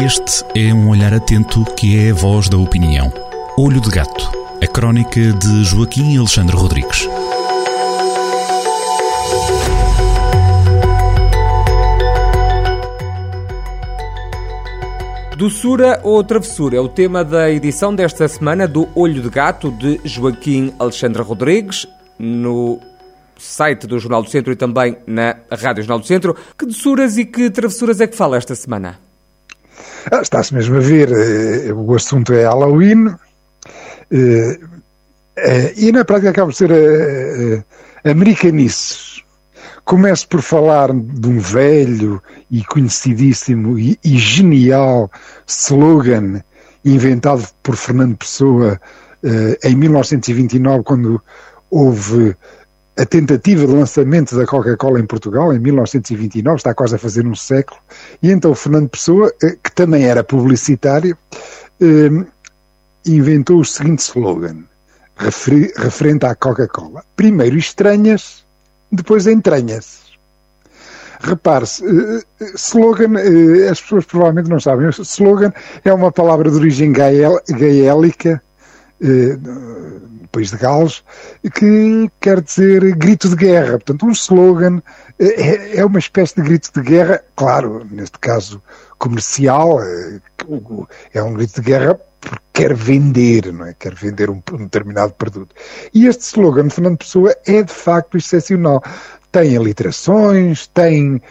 Este é um olhar atento que é a voz da opinião. Olho de Gato, a crónica de Joaquim Alexandre Rodrigues. Doçura ou travessura é o tema da edição desta semana do Olho de Gato de Joaquim Alexandre Rodrigues, no site do Jornal do Centro e também na Rádio Jornal do Centro. Que doçuras e que travessuras é que fala esta semana? Ah, Está-se mesmo a ver, eh, o assunto é Halloween eh, eh, e na prática acaba por ser eh, americanices. Começo por falar de um velho e conhecidíssimo e, e genial slogan inventado por Fernando Pessoa em 1929, quando houve a tentativa de lançamento da Coca-Cola em Portugal, em 1929, está quase a fazer um século, e então Fernando Pessoa, eh, que também era publicitário, eh, inventou o seguinte slogan, referente à Coca-Cola. Primeiro estranhas, depois entranhas. Repare-se, eh, slogan, as pessoas provavelmente não sabem, slogan é uma palavra de origem gaélica, país de Gales, que quer dizer grito de guerra. Portanto, um slogan eh, é é uma espécie de grito de guerra, claro, neste caso comercial, eh, é um grito de guerra porque quer vender, não é? Quer vender um, um determinado produto. E este slogan de Fernando Pessoa é de facto excepcional. Tem aliterações, tem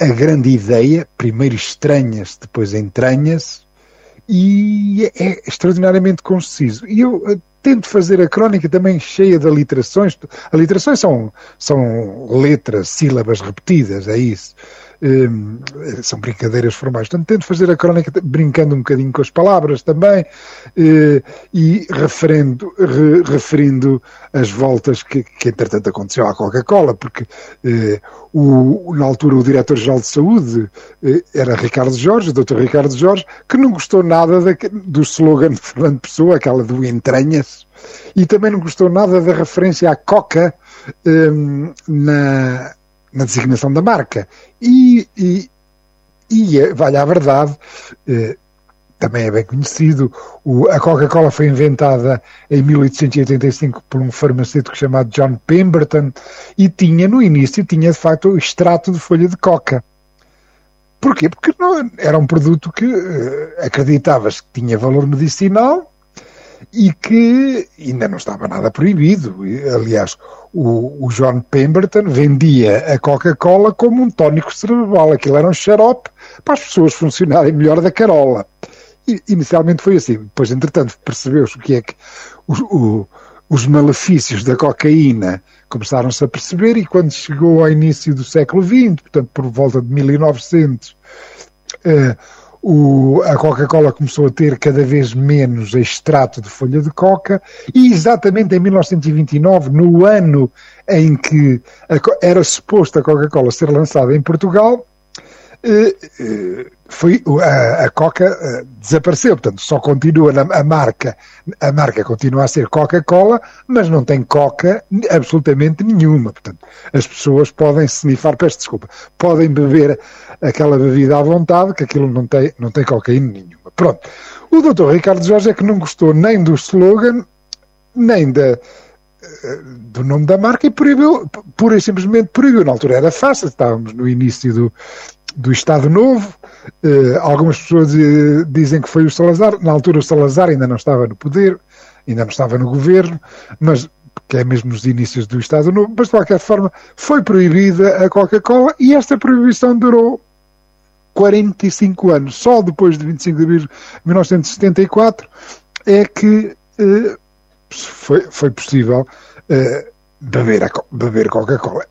a grande ideia, primeiro estranhas, depois entranhas, e é extraordinariamente conciso. E eu eh, tento fazer a crónica também cheia de aliterações. Aliterações são, são letras, sílabas repetidas, é isso. Hum, são brincadeiras formais. Portanto, tento fazer a crónica brincando um bocadinho com as palavras também eh, e referendo, re- referindo as voltas que, que entretanto aconteceu à Coca-Cola, porque eh, o, na altura o diretor-geral de saúde eh, era Ricardo Jorge, o Dr. Ricardo Jorge, que não gostou nada da- do slogan de Fernando Pessoa, aquela do entranhas, e também não gostou nada da referência à Coca hum, na, na designação da marca. E, e, e eh, vale a verdade, eh, também é bem conhecido, o- a Coca-Cola foi inventada em 1885 por um farmacêutico chamado John Pemberton e tinha, no início, tinha de facto o extrato de folha de coca. Porquê? Porque não, era um produto que eh, acreditavas que tinha valor medicinal e que ainda não estava nada proibido. Aliás, o, o John Pemberton vendia a Coca-Cola como um tónico cerebral. Aquilo era um xarope para as pessoas funcionarem melhor da carola. E, inicialmente foi assim. Depois, entretanto, percebeu-se o que é que o- o- os malefícios da cocaína começaram-se a perceber e quando chegou ao início do século XX, portanto, por volta de 1900, eh, o- a Coca-Cola começou a ter cada vez menos extrato de folha de coca e exatamente em 1929, no ano em que a era suposto a Coca-Cola ser lançada em Portugal, eh, eh, foi, a, a Coca eh, desapareceu, portanto só continua na, a marca, a marca continua a ser Coca-Cola, mas não tem Coca absolutamente nenhuma, portanto as pessoas podem snifar, peço desculpa, podem beber aquela bebida à vontade, que aquilo não tem, não tem cocaína nenhuma. Pronto. O doutor Ricardo Jorge é que não gostou nem do slogan, nem da, eh, do nome da marca e proibiu, pura e simplesmente proibiu. Na altura era fácil, estávamos no início do, do Estado Novo, eh, algumas pessoas eh, dizem que foi o Salazar, na altura o Salazar ainda não estava no poder, ainda não estava no governo, mas que é mesmo nos inícios do Estado Novo, mas de qualquer forma foi proibida a Coca-Cola e esta proibição durou 45 anos. Só depois de 25 de abril de 1974 é que eh, foi, foi possível beber, beber Coca-Cola.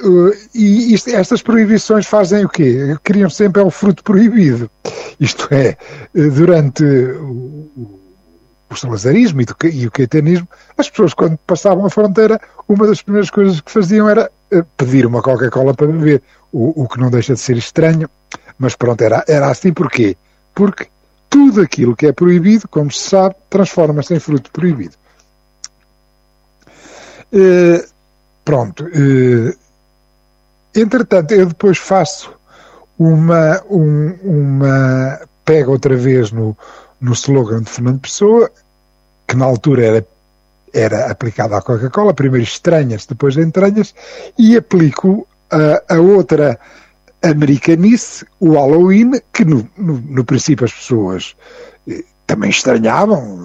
Eh, e isto- estas proibições fazem o quê? Criam sempre é o fruto proibido. Isto é, eh, durante o, o- salazarismo e, do e o caetanismo, as pessoas quando passavam a fronteira, uma das primeiras coisas que faziam era eh, pedir uma Coca-Cola para beber, o, o que não deixa de ser estranho, mas pronto, era, era assim porquê? Porque tudo aquilo que é proibido, como se sabe, transforma-se em fruto proibido. Eh, pronto. eh, entretanto, eu depois faço uma, um, uma pega outra vez no, no slogan de Fernando Pessoa, que na altura era, era aplicado à Coca-Cola, primeiro estranhas, depois entranhas, e aplico a, a outra americanice, o Halloween, que no, no, no princípio as pessoas eh, também estranhavam,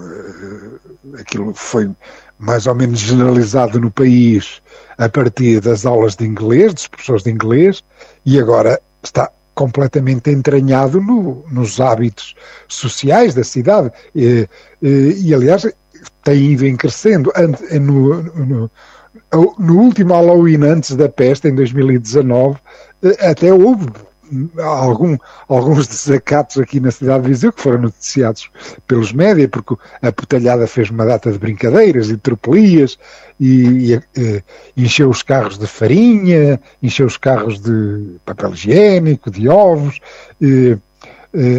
eh, aquilo foi mais ou menos generalizado no país a partir das aulas de inglês, dos professores de inglês, e agora está completamente entranhado no, nos hábitos sociais da cidade. E, e, e aliás, tem ido em crescendo. No, no, no, último Halloween, antes da peste, em 2019, eh, até houve algum, alguns desacatos aqui na cidade de Viseu que foram noticiados pelos média, porque a Putalhada fez uma data de brincadeiras e tropelias e, e, e, encheu os carros de farinha, encheu os carros de papel higiênico, de ovos, e,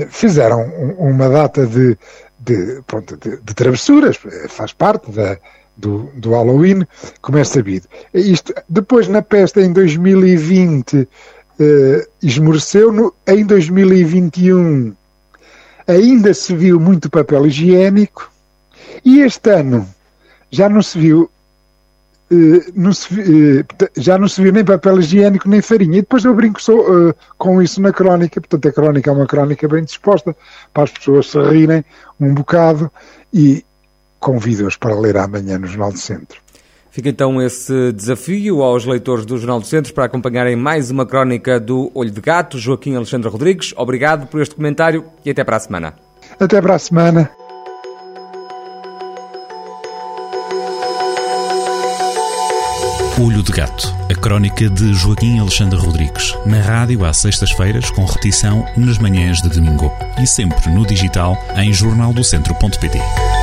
fizeram uma data de, de, pronto, de, de travessuras, faz parte da, do, do Halloween, como é sabido. Isto, depois, na peste, em 2020, uh, esmoreceu no, em 2021 ainda se viu muito papel higiênico e este ano já não se viu uh, não se, uh, já não se viu nem papel higiênico nem farinha. E depois eu brinco só, com isso na crónica. Portanto a crónica é uma crónica bem disposta para as pessoas se rirem um bocado e convido-os para ler amanhã no Jornal do Centro Fica então esse desafio aos leitores do Jornal do Centro para acompanharem mais uma crónica do Olho de Gato. Joaquim Alexandre Rodrigues, obrigado por este comentário e até para a semana. Até para a semana. Olho de Gato, a crónica de Joaquim Alexandre Rodrigues, na rádio às sextas-feiras, com repetição nas manhãs de domingo e sempre no digital em jornaldocentro.pt.